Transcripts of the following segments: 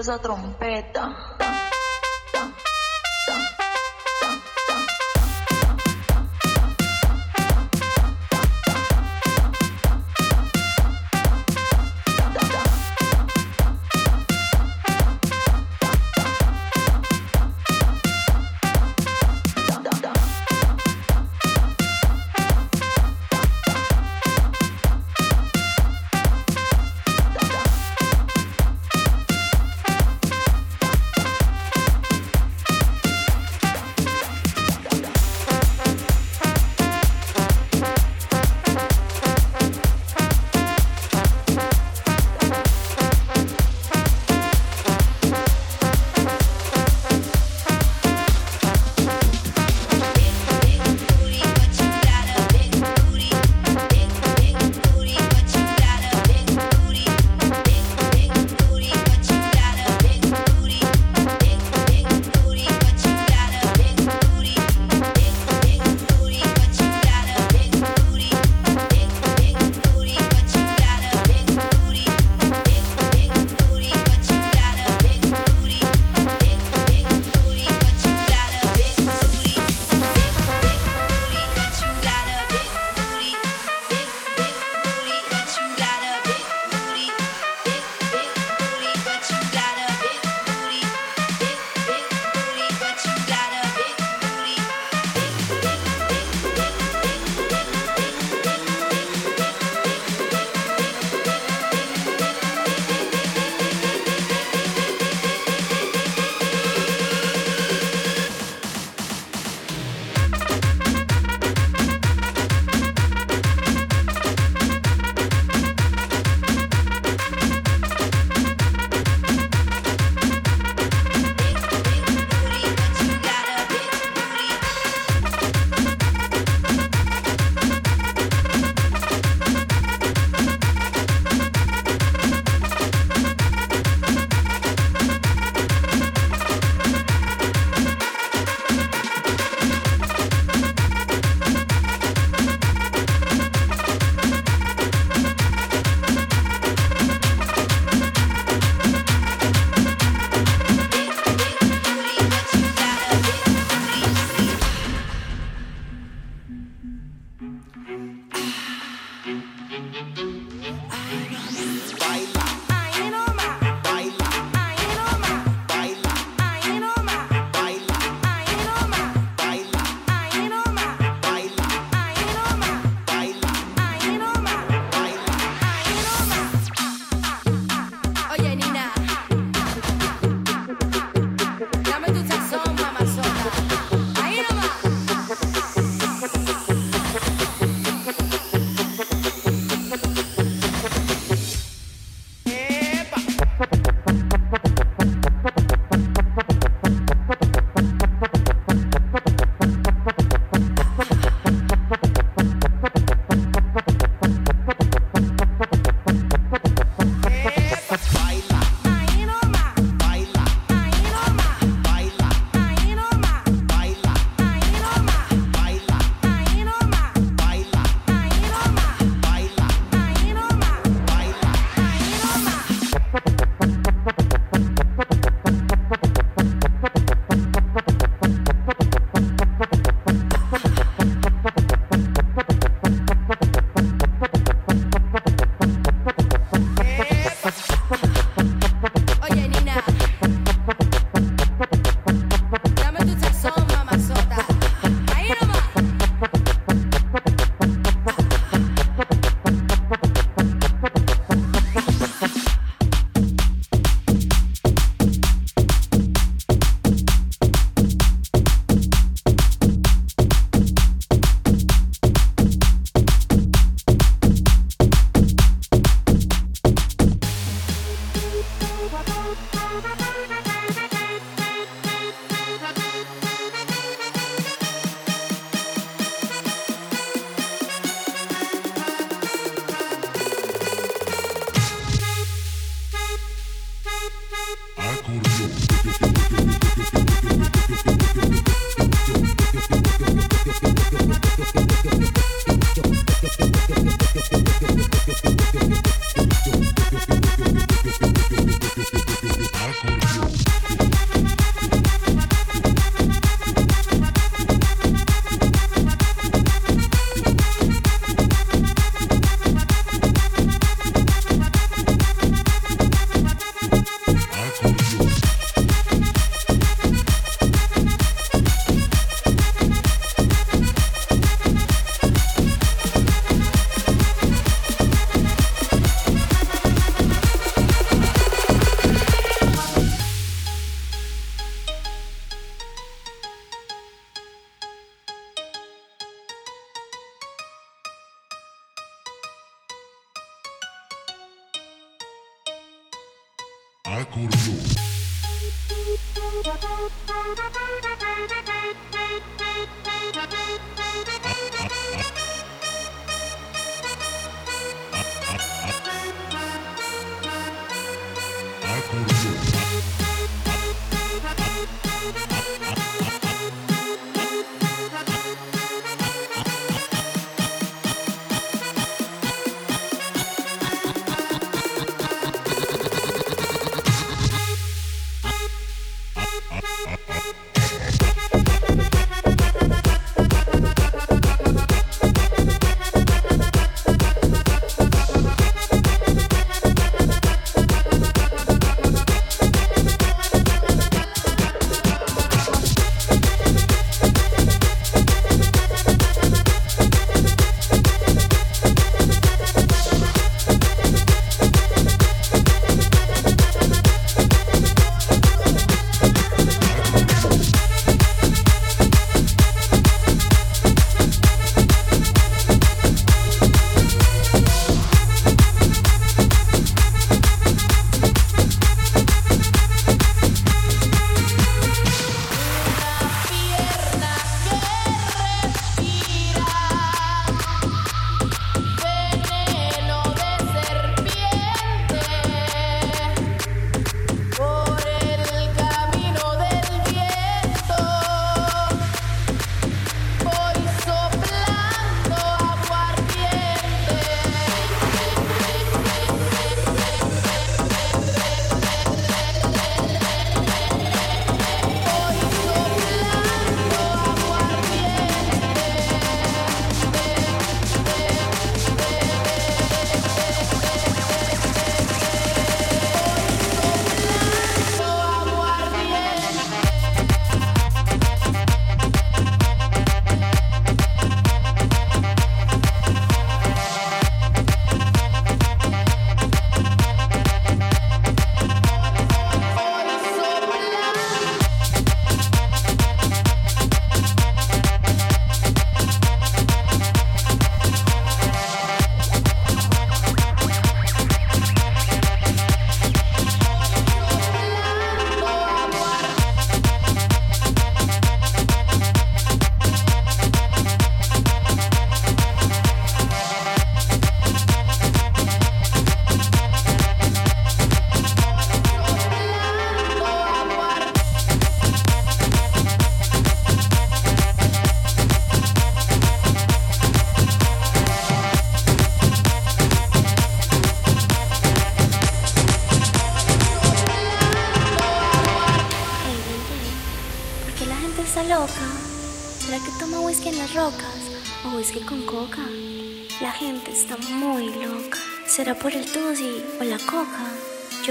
puse a trompa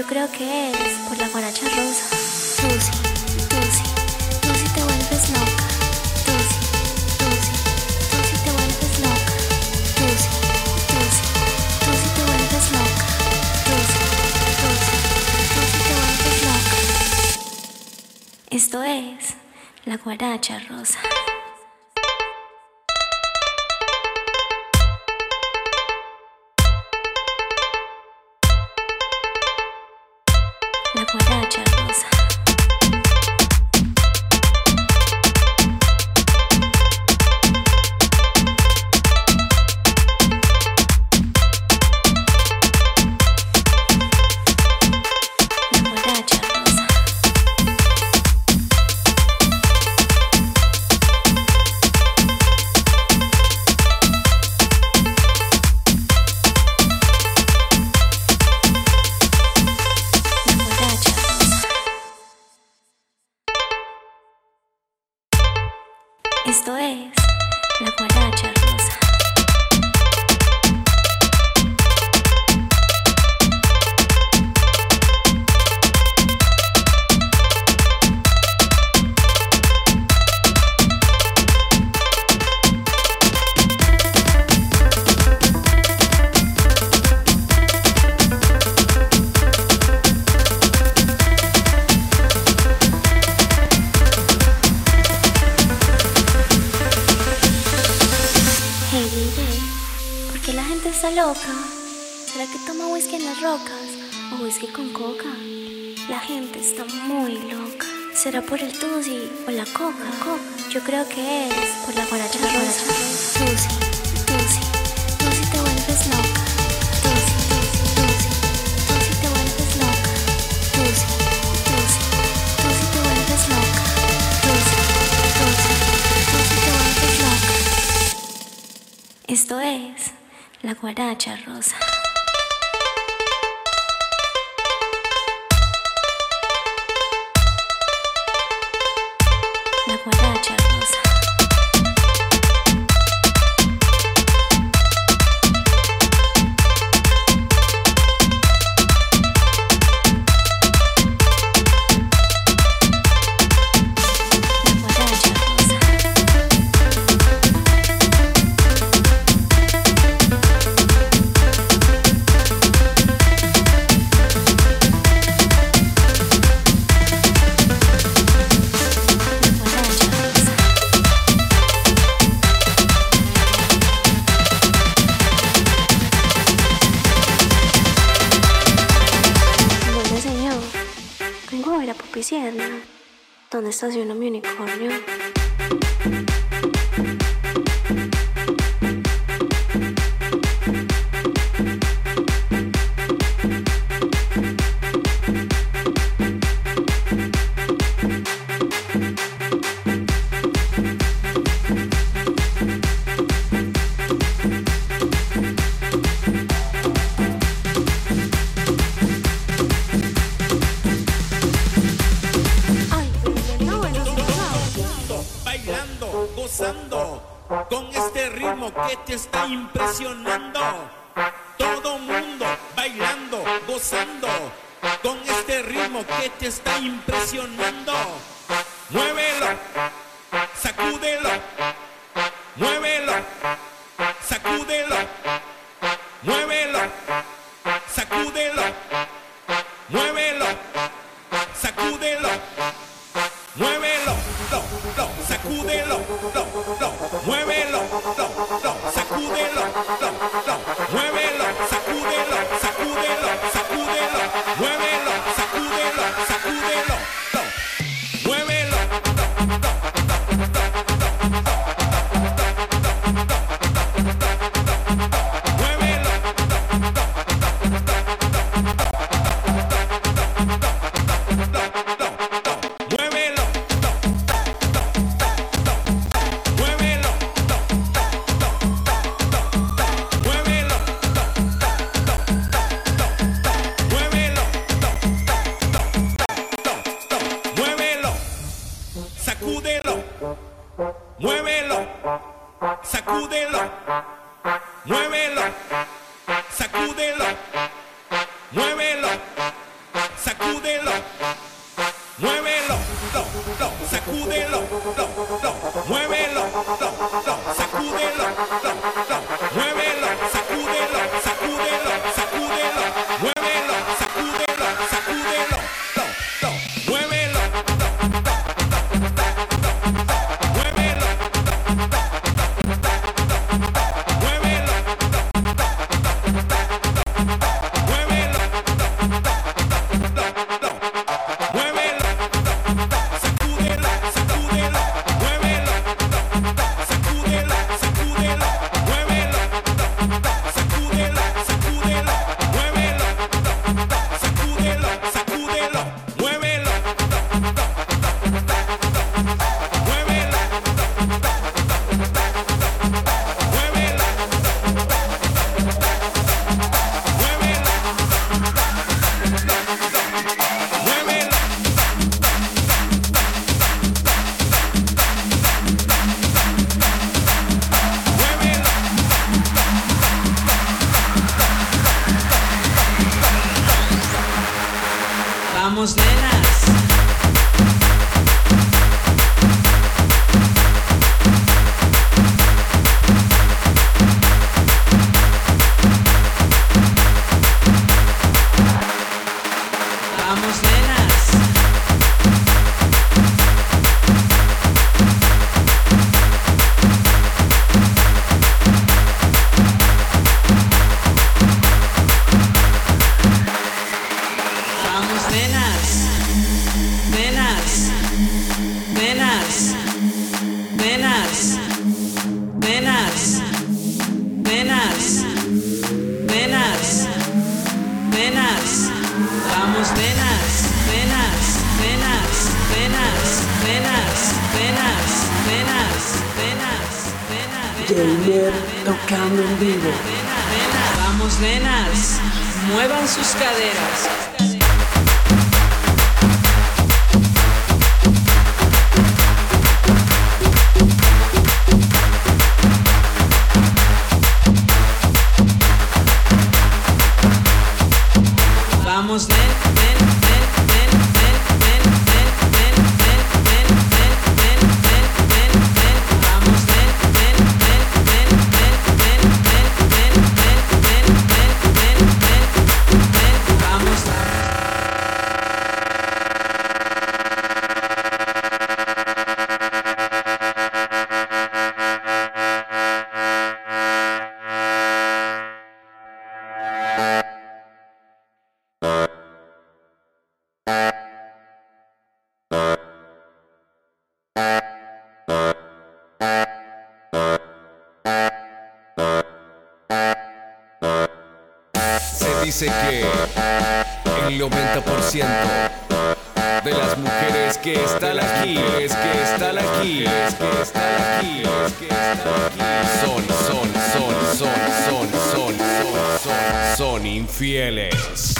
Yo creo que es por la guaracha rosa. Tusi, tusi, tusi te vuelves loca. Tusi, tusi, tusi te vuelves loca. Tusi, tusi, tusi te vuelves loca. Tusi, tusi, tusi te vuelves loca. Esto es la guaracha rosa. 我大展 ¿Será por el tusi o la coca? Yo creo que es por la guaracha rosa. Tusi, tusi, tusi te vuelves loca. Tusi, tusi, tusi te vuelves loca. Tusi, tusi, tusi te vuelves loca. Tusi, tusi, tusi te vuelves loca. Esto es la guaracha rosa. Vamos, nena. Tocando en vivo. Vamos, nenas, muevan sus caderas. El 90% de las mujeres que están aquí, es que están aquí, es que están aquí, es que están aquí, son, son, son, son, son, son, son, son, son infieles.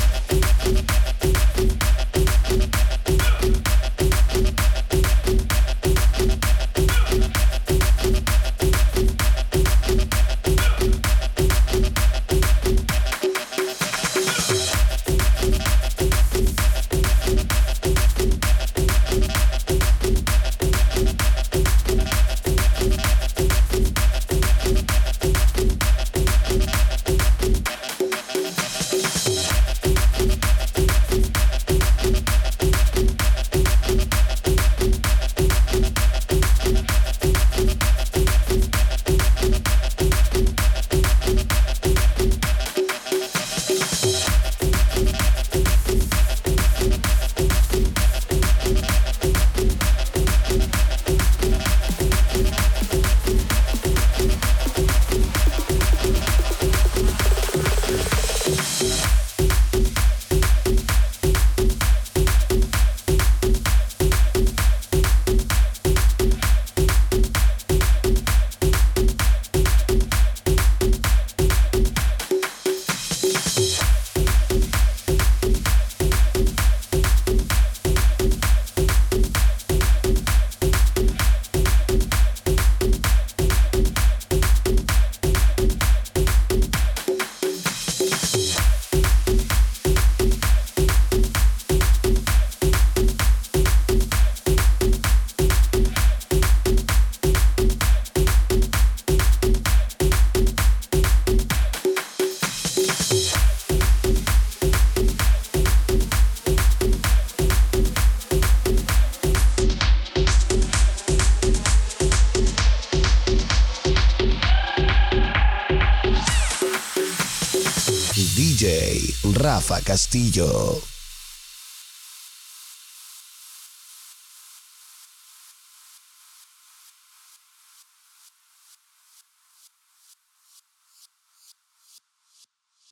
Castillo.